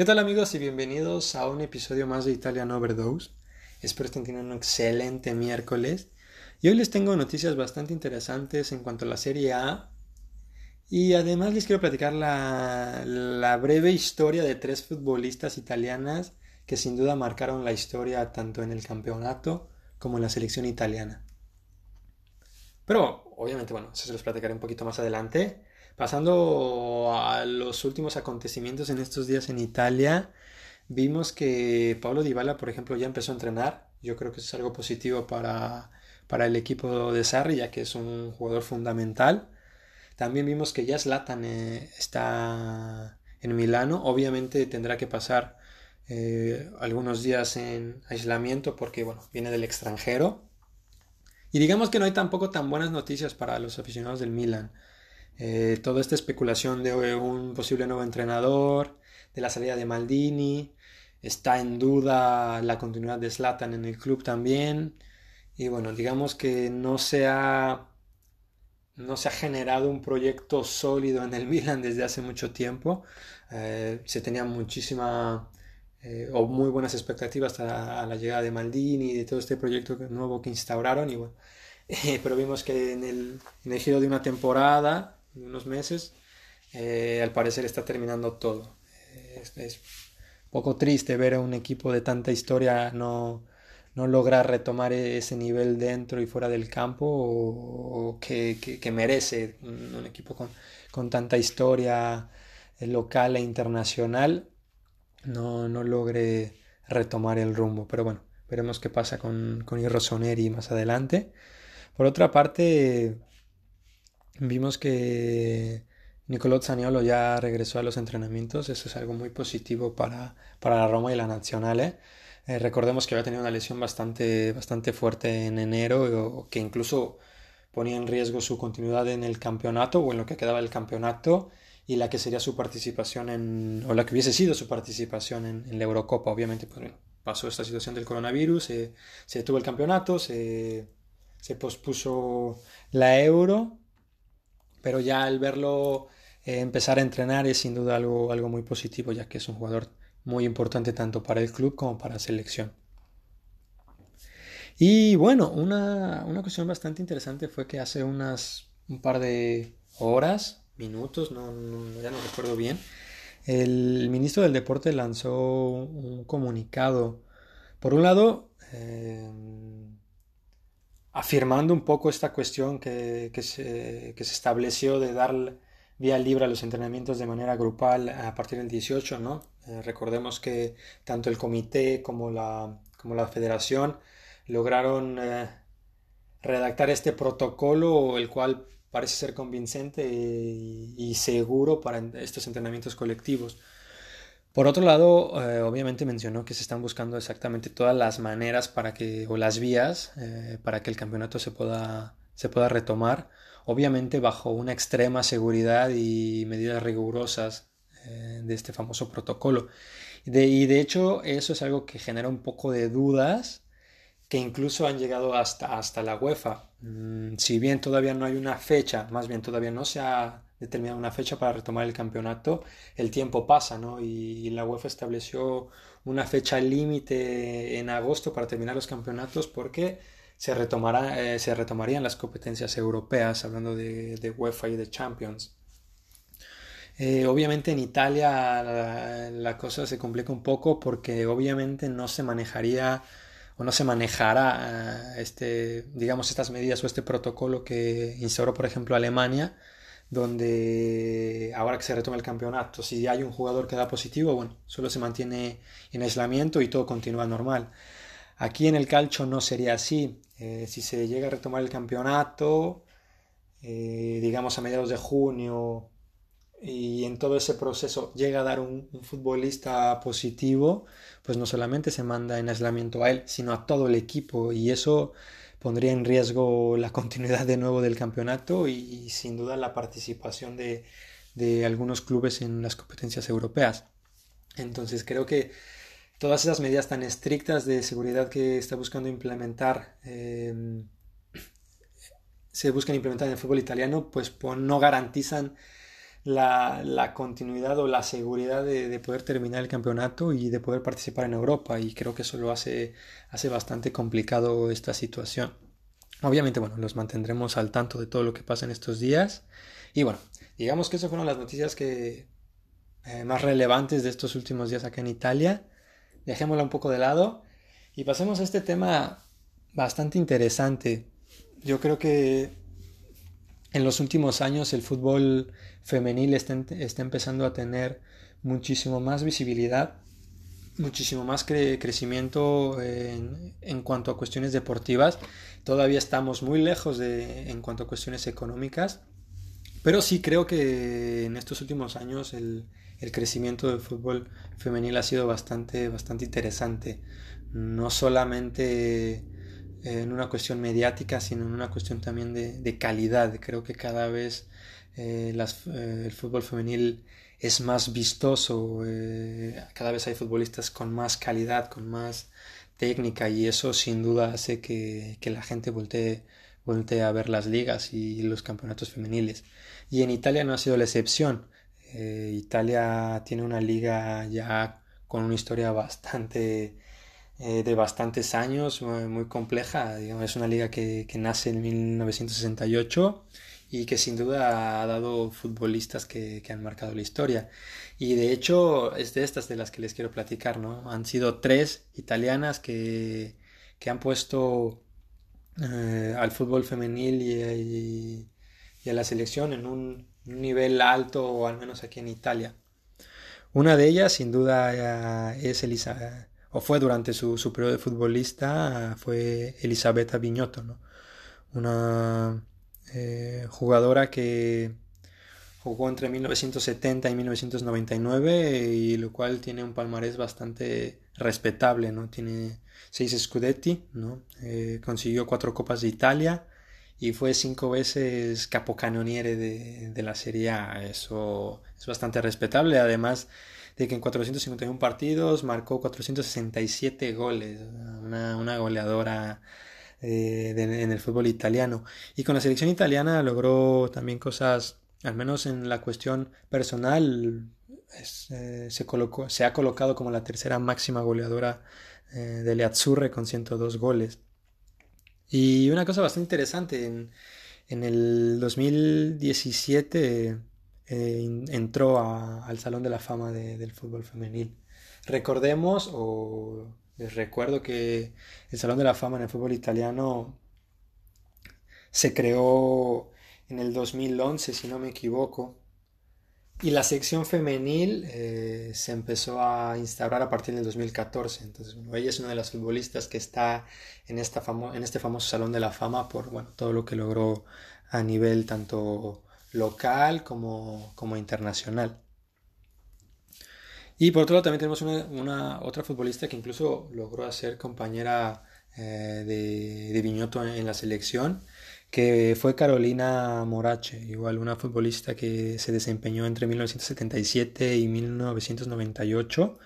¿Qué tal amigos y bienvenidos a un episodio más de Italian Overdose? Espero estén teniendo un excelente miércoles. Y hoy les tengo noticias bastante interesantes en cuanto a la Serie A. Y además les quiero platicar la, la breve historia de tres futbolistas italianas que sin duda marcaron la historia tanto en el campeonato como en la selección italiana. Pero obviamente, bueno, eso se los platicaré un poquito más adelante. Pasando a los últimos acontecimientos en estos días en Italia, vimos que Pablo Dybala, por ejemplo, ya empezó a entrenar. Yo creo que eso es algo positivo para, para el equipo de Sarri, ya que es un jugador fundamental. También vimos que ya Zlatan eh, está en Milano. Obviamente tendrá que pasar eh, algunos días en aislamiento porque bueno, viene del extranjero. Y digamos que no hay tampoco tan buenas noticias para los aficionados del Milan. Eh, toda esta especulación de un posible nuevo entrenador, de la salida de Maldini, está en duda la continuidad de Slatan en el club también. Y bueno, digamos que no se ha, no se ha generado un proyecto sólido en el Milan desde hace mucho tiempo. Eh, se tenía muchísima eh, o muy buenas expectativas hasta la llegada de Maldini y de todo este proyecto nuevo que instauraron. Y bueno, pero vimos que en el, en el giro de una temporada unos meses, eh, al parecer está terminando todo. Es, es, poco triste ver a un equipo de tanta historia no, no lograr retomar ese nivel dentro y fuera del campo o, que, que, merece un, equipo con, con, tanta historia eh, local e internacional no, no logre retomar el rumbo. Pero bueno, veremos qué pasa con, con Irrosoneri más adelante. Por otra parte, Vimos que Nicolò Zaniolo ya regresó a los entrenamientos, eso es algo muy positivo para, para la Roma y la Nacional. ¿eh? recordemos que había tenido una lesión bastante, bastante fuerte en enero, que incluso ponía en riesgo su continuidad en el campeonato o en lo que quedaba del campeonato y la que sería su participación en, o la que hubiese sido su participación en, la Eurocopa. Obviamente, pues, pasó esta situación del coronavirus, se detuvo el campeonato, se, se pospuso la Euro pero ya al verlo eh, empezar a entrenar es sin duda algo, algo muy positivo, ya que es un jugador muy importante tanto para el club como para la selección. Y bueno, una, una cuestión bastante interesante fue que hace unas un par de horas, minutos, no, ya no recuerdo bien, el ministro del Deporte lanzó un comunicado. Por un lado, eh, afirmando un poco esta cuestión que, se, estableció de dar vía libre a los entrenamientos de manera grupal a partir del 18, ¿no? Eh, recordemos que tanto el comité como la, como la federación lograron eh, redactar este protocolo, el cual parece ser convincente y seguro para estos entrenamientos colectivos. Por otro lado, eh, obviamente mencionó que se están buscando exactamente todas las maneras para que, o las vías, eh, para que el campeonato se pueda, se pueda retomar, obviamente bajo una extrema seguridad y medidas rigurosas eh, de este famoso protocolo. Y de hecho, eso es algo que genera un poco de dudas que incluso han llegado hasta, hasta la UEFA. Mm, si bien todavía no hay una fecha, más bien todavía no se ha determinada una fecha para retomar el campeonato, el tiempo pasa, ¿no? Y, la UEFA estableció una fecha límite en agosto para terminar los campeonatos porque se, retomará, eh, se retomarían las competencias europeas, hablando de, UEFA y de Champions. Eh, obviamente en Italia la, la, cosa se complica un poco porque obviamente no se manejaría o no se manejará eh, este, digamos, estas medidas o este protocolo que instauró, por ejemplo, Alemania, donde ahora que se retoma el campeonato, si hay un jugador que da positivo, bueno, solo se mantiene en aislamiento y todo continúa normal. Aquí en el calcio no sería así. Eh, si se llega a retomar el campeonato, eh, digamos a mediados de junio, y en todo ese proceso llega a dar un, futbolista positivo, pues no solamente se manda en aislamiento a él, sino a todo el equipo. Y eso pondría en riesgo la continuidad de nuevo del campeonato y, sin duda la participación de, algunos clubes en las competencias europeas. Entonces creo que todas esas medidas tan estrictas de seguridad que está buscando implementar eh, se buscan implementar en el fútbol italiano, pues, no garantizan la, continuidad o la seguridad de, poder terminar el campeonato y de poder participar en Europa y creo que eso lo hace, bastante complicado esta situación. Obviamente, bueno, los mantendremos al tanto de todo lo que pasa en estos días y bueno, digamos que esas fueron las noticias que, eh, más relevantes de estos últimos días acá en Italia. Dejémosla un poco de lado y pasemos a este tema bastante interesante. Yo creo que en los últimos años el fútbol femenil está, empezando a tener muchísimo más visibilidad, muchísimo más crecimiento en, cuanto a cuestiones deportivas. Todavía estamos muy lejos en cuanto a cuestiones económicas, pero sí creo que en estos últimos años el, el crecimiento del fútbol femenil ha sido bastante, bastante interesante. No solamente en una cuestión mediática, sino en una cuestión también de, calidad. Creo que cada vez eh, eh, el fútbol femenil es más vistoso, eh, cada vez hay futbolistas con más calidad, con más técnica y eso sin duda hace que, la gente voltee, voltee, a ver las ligas y los campeonatos femeniles. Y en Italia no ha sido la excepción. Italia tiene una liga ya con una historia bastante eh, de bastantes años, muy, compleja. es una liga que, nace en 1968 y que sin duda ha dado futbolistas que, han marcado la historia. Y de hecho es de estas de las que les quiero platicar, ¿no? Han sido tres italianas que, han puesto eh, al fútbol femenil y, a la selección en un, nivel alto, o al menos aquí en Italia. Una de ellas, sin duda, eh, es Elisa, o fue durante su, su periodo de futbolista, fue Elisabetta Viñoto, ¿no? una eh, jugadora que jugó entre 1970 y 1999 y lo cual tiene un palmarés bastante respetable, ¿no? Tiene seis scudetti, ¿no? Eh, consiguió cuatro copas de Italia y fue cinco veces capocannoniere de, de la Serie A. Eso es bastante respetable. Además, de que en 451 partidos marcó 467 goles, una, goleadora eh, en el fútbol italiano. Y con la selección italiana logró también cosas, al menos en la cuestión personal, eh, se, colocó, se ha colocado como la tercera máxima goleadora eh, de Le Azzurre con 102 goles. Y una cosa bastante interesante, en, en el 2017 eh, entró al Salón de la Fama del fútbol femenil. Recordemos, o les recuerdo que el Salón de la Fama en el fútbol italiano se creó en el 2011, si no me equivoco, y la sección femenil eh, se empezó a instaurar a partir del 2014. Entonces, ella es una de las futbolistas que está en, esta en este famoso Salón de la Fama por bueno, todo lo que logró a nivel tanto local como, como internacional. Y por otro lado también tenemos una, otra futbolista que incluso logró hacer compañera eh, de, de Viñoto en, la selección, que fue Carolina Morache, igual una futbolista que se desempeñó entre 1977 y 1998,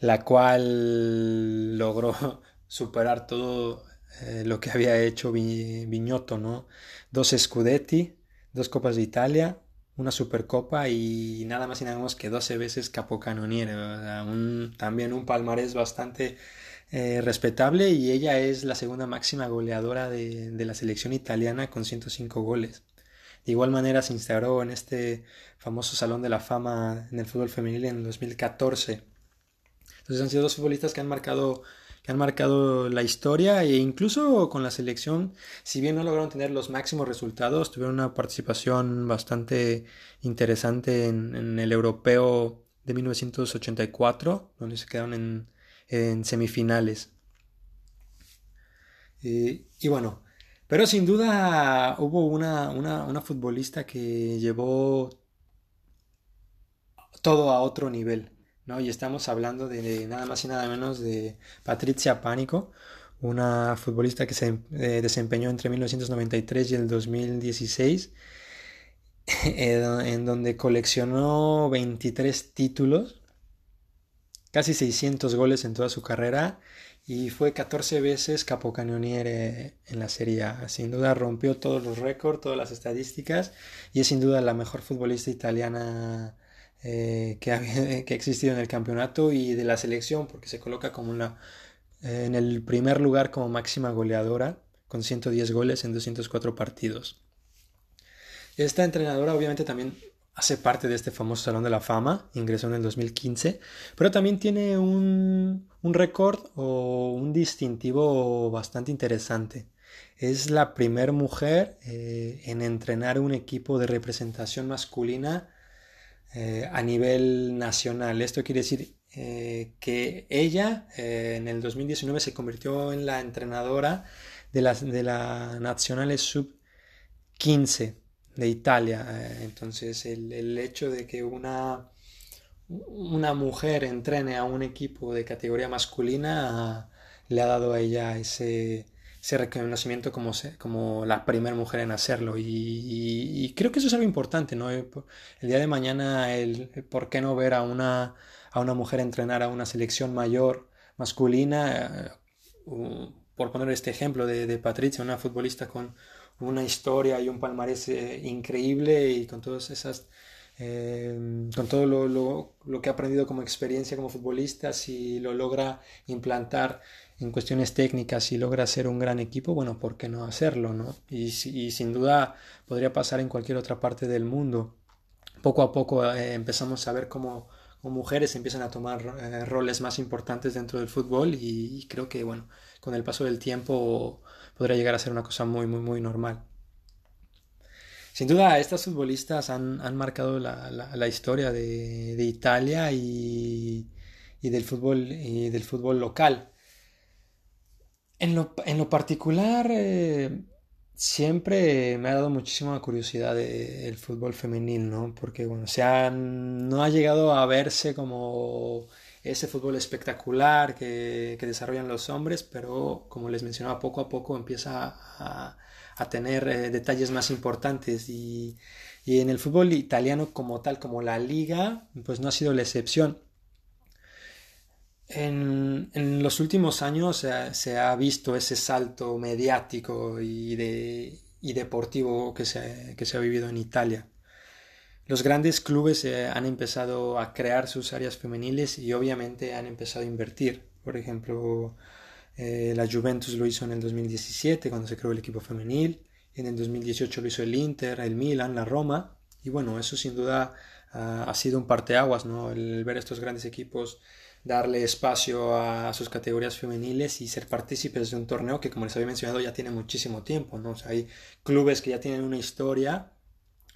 la cual logró superar todo eh, lo que había hecho Viñoto, ¿no? Dos Scudetti, dos Copas de Italia, una Supercopa y nada más y nada menos que 12 veces capocannoniere. Un, también un palmarés bastante eh, respetable y ella es la segunda máxima goleadora de, la selección italiana con 105 goles. De igual manera se instauró en este famoso Salón de la Fama en el fútbol femenil en 2014. Entonces han sido dos futbolistas que han marcado han marcado la historia e incluso con la selección, si bien no lograron tener los máximos resultados, tuvieron una participación bastante interesante en, el europeo de 1984, donde se quedaron en, semifinales. y bueno, pero sin duda hubo una, una futbolista que llevó todo a otro nivel. ¿no? Y estamos hablando de nada más y nada menos de Patricia Pánico, una futbolista que se eh, desempeñó entre 1993 y el 2016, en donde coleccionó 23 títulos casi 600 goles en toda su carrera y fue 14 veces capocannoniere en la Serie A. Sin duda rompió todos los récords, todas las estadísticas y es sin duda la mejor futbolista italiana eh, que, ha, que, ha, existido en el campeonato y de la selección porque se coloca como una, eh, en el primer lugar como máxima goleadora con 110 goles en 204 partidos. Esta entrenadora obviamente también hace parte de este famoso Salón de la Fama, ingresó en el 2015, pero también tiene un, un récord o un distintivo bastante interesante. Es la primera mujer eh, en entrenar un equipo de representación masculina eh, a nivel nacional. Esto quiere decir eh, que ella en el 2019 se convirtió en la entrenadora de la, de la Nacionales Sub 15 de Italia. Eh, entonces el, hecho de que una, una mujer entrene a un equipo de categoría masculina le ha dado a ella ese, ese reconocimiento como, como la primera mujer en hacerlo. Y, creo que eso es algo importante, ¿no? El día de mañana, el, por qué no ver a una, a una mujer entrenar a una selección mayor masculina, eh, por poner este ejemplo de, de Patricia, una futbolista con una historia y un palmarés eh, increíble y con todas esas eh, con todo lo, lo, que ha aprendido como experiencia como futbolista, si lo logra implantar en cuestiones técnicas y logra ser un gran equipo, bueno, ¿por qué no hacerlo? ¿no? Y, y sin duda podría pasar en cualquier otra parte del mundo. Poco a poco eh, empezamos a ver cómo, mujeres empiezan a tomar roles más importantes dentro del fútbol y, y, creo que, bueno, con el paso del tiempo podría llegar a ser una cosa muy, muy, muy normal. Sin duda, estas futbolistas han, han marcado la, la, historia de, de Italia y, y, del fútbol, y del fútbol local. En lo, en lo particular, eh, siempre me ha dado muchísima curiosidad el fútbol femenil, ¿no? Porque, bueno, no ha llegado a verse como ese fútbol espectacular que, desarrollan los hombres, pero como les mencionaba, poco a poco empieza a, tener eh, detalles más importantes y, en el fútbol italiano como tal, como la liga, pues no ha sido la excepción. En, los últimos años se ha, visto ese salto mediático y, de, y deportivo que se, que se ha vivido en Italia los grandes clubes eh, han empezado a crear sus áreas femeniles y obviamente han empezado a invertir. Por ejemplo, eh, la Juventus lo hizo en el 2017 cuando se creó el equipo femenil, en el 2018 lo hizo el Inter, el Milan, la Roma, y bueno, eso sin duda ha sido un parteaguas, ¿no? El ver estos grandes equipos darle espacio a sus categorías femeniles y ser partícipes de un torneo que, como les había mencionado, ya tiene muchísimo tiempo, ¿no? hay clubes que ya tienen una historia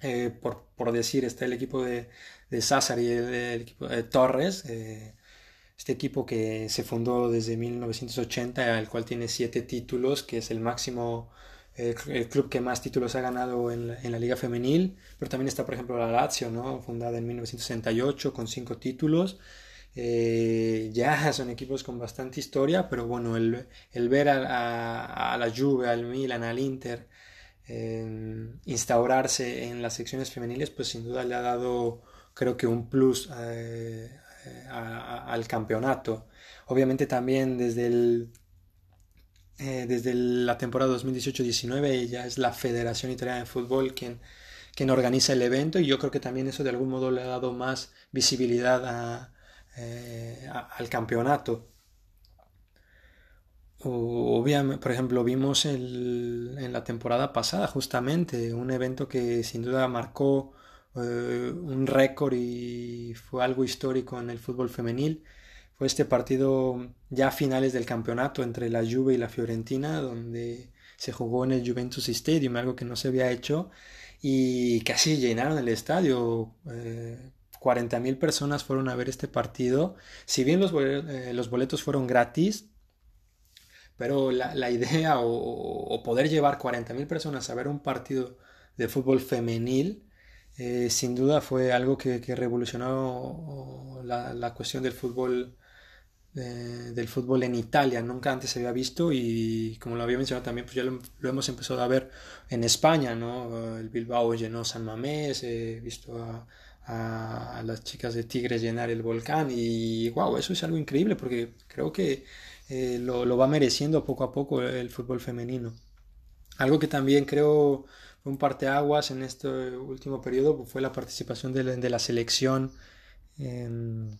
eh, por, por, decir, está el equipo de, de César y el, equipo de Torres, eh, este equipo que se fundó desde 1980, el cual tiene siete títulos, que es el máximo, el club que más títulos ha ganado en la, en la, liga femenil, pero también está, por ejemplo, la Lazio, ¿no? fundada en 1968 con cinco títulos. Eh, ya son equipos con bastante historia, pero bueno, el, el ver a, a, a, la Juve, al Milan, al Inter, instaurarse en las secciones femeniles, pues sin duda le ha dado, creo que un plus eh, al campeonato. Obviamente también desde el eh, desde la temporada 2018-19 ya es la Federación Italiana de Fútbol quien, quien organiza el evento y yo creo que también eso de algún modo le ha dado más visibilidad eh, al campeonato. Obviamente, por ejemplo, vimos en la temporada pasada justamente un evento que sin duda marcó eh, un récord y fue algo histórico en el fútbol femenil. Fue este partido ya a finales del campeonato entre la Juve y la Fiorentina, donde se jugó en el Juventus Stadium, algo que no se había hecho, y casi llenaron el estadio. Eh, 40.000 personas fueron a ver este partido. Si bien los, eh, boletos fueron gratis, pero la, idea o, poder llevar 40.000 personas a ver un partido de fútbol femenil, eh, sin duda fue algo que, revolucionó la, cuestión del fútbol, eh, del fútbol en Italia. Nunca antes se había visto y como lo había mencionado también, pues ya lo, hemos empezado a ver en España, ¿no? El Bilbao llenó San Mamés, he visto a, a, las chicas de Tigres llenar el volcán y wow, eso es algo increíble porque creo que eh, lo, va mereciendo poco a poco el fútbol femenino. Algo que también creo fue un parteaguas en este último periodo fue la participación de la, selección em,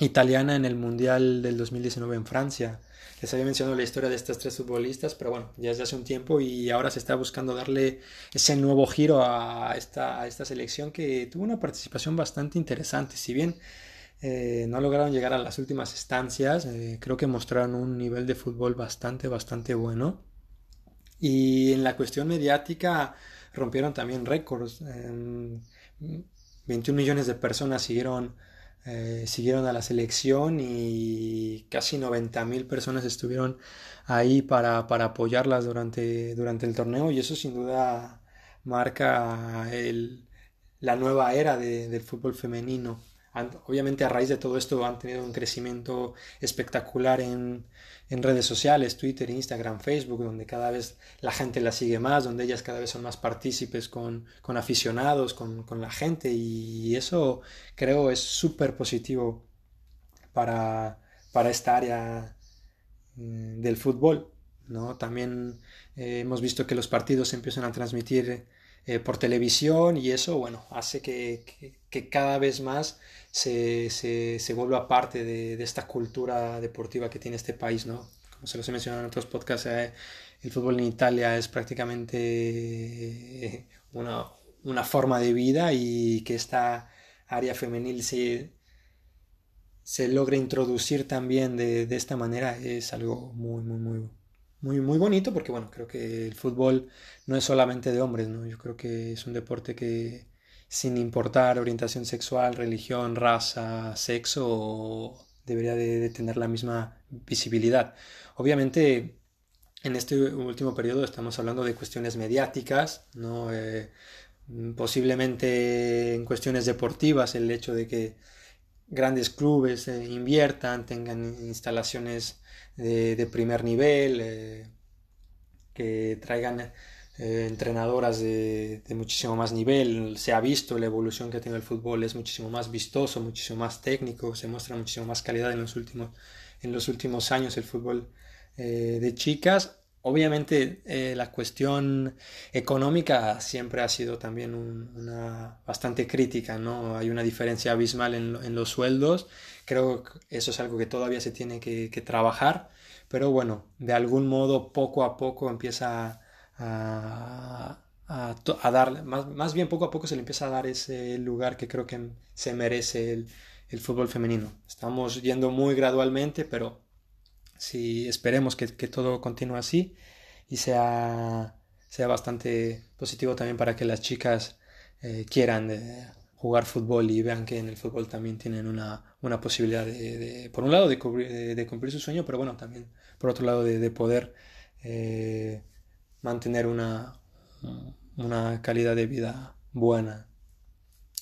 italiana en el Mundial del 2019 en Francia. Les había mencionado la historia de estas tres futbolistas, pero bueno, ya es de hace un tiempo y ahora se está buscando darle ese nuevo giro a esta, a esta selección que tuvo una participación bastante interesante. Si bien eh, no lograron llegar a las últimas estancias, eh, creo que mostraron un nivel de fútbol bastante, bastante bueno. Y en la cuestión mediática rompieron también récords. 21 millones de personas siguieron eh, siguieron a la selección y casi 90.000 personas estuvieron ahí para, apoyarlas durante, durante el torneo. Y eso sin duda marca la nueva era del fútbol femenino. Obviamente a raíz de todo esto han tenido un crecimiento espectacular en, redes sociales, Twitter, Instagram, Facebook, donde cada vez la gente las sigue más, donde ellas cada vez son más partícipes con, aficionados, con, la gente y eso creo es súper positivo para, esta área mm, del fútbol. ¿no? También eh, hemos visto que los partidos empiezan a transmitir eh, por televisión y eso, bueno, hace que, cada vez más se, se, vuelva parte de, esta cultura deportiva que tiene este país, ¿no? Como se los he mencionado en otros podcasts, eh, el fútbol en Italia es prácticamente eh, una, una, forma de vida y que esta área femenil se, se logre introducir también de, de esta manera es algo muy, muy, muy muy, muy bonito porque, bueno, creo que el fútbol no es solamente de hombres, ¿no? Yo creo que es un deporte que, sin importar orientación sexual, religión, raza, sexo, debería de, tener la misma visibilidad. Obviamente, en este último periodo estamos hablando de cuestiones mediáticas, ¿no? Eh, posiblemente en cuestiones deportivas, el hecho de que grandes clubes eh, inviertan, tengan instalaciones de, primer nivel, eh, que traigan eh, entrenadoras de, muchísimo más nivel. Se ha visto la evolución que ha tenido el fútbol, es muchísimo más vistoso, muchísimo más técnico, se muestra muchísimo más calidad en los últimos, en los últimos años el fútbol de chicas. Obviamente eh, la cuestión económica siempre ha sido también una bastante crítica, ¿no? Hay una diferencia abismal en, los sueldos, creo que eso es algo que todavía se tiene que, trabajar, pero bueno, de algún modo poco a poco empieza a, dar, más, bien poco a poco se le empieza a dar ese lugar que creo que se merece el, el fútbol femenino. Estamos yendo muy gradualmente, pero si esperemos que, todo continúe así y sea, sea bastante positivo también para que las chicas eh, quieran eh, jugar fútbol y vean que en el fútbol también tienen una, posibilidad de, por un lado, de, cumplir su sueño, pero bueno, también por otro lado, de, poder eh, mantener una, una calidad de vida buena.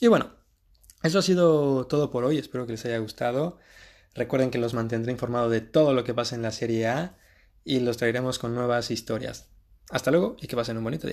Y bueno, eso ha sido todo por hoy, espero que les haya gustado. Recuerden que los mantendré informados de todo lo que pasa en la Serie A y los traeremos con nuevas historias. Hasta luego y que pasen un bonito día.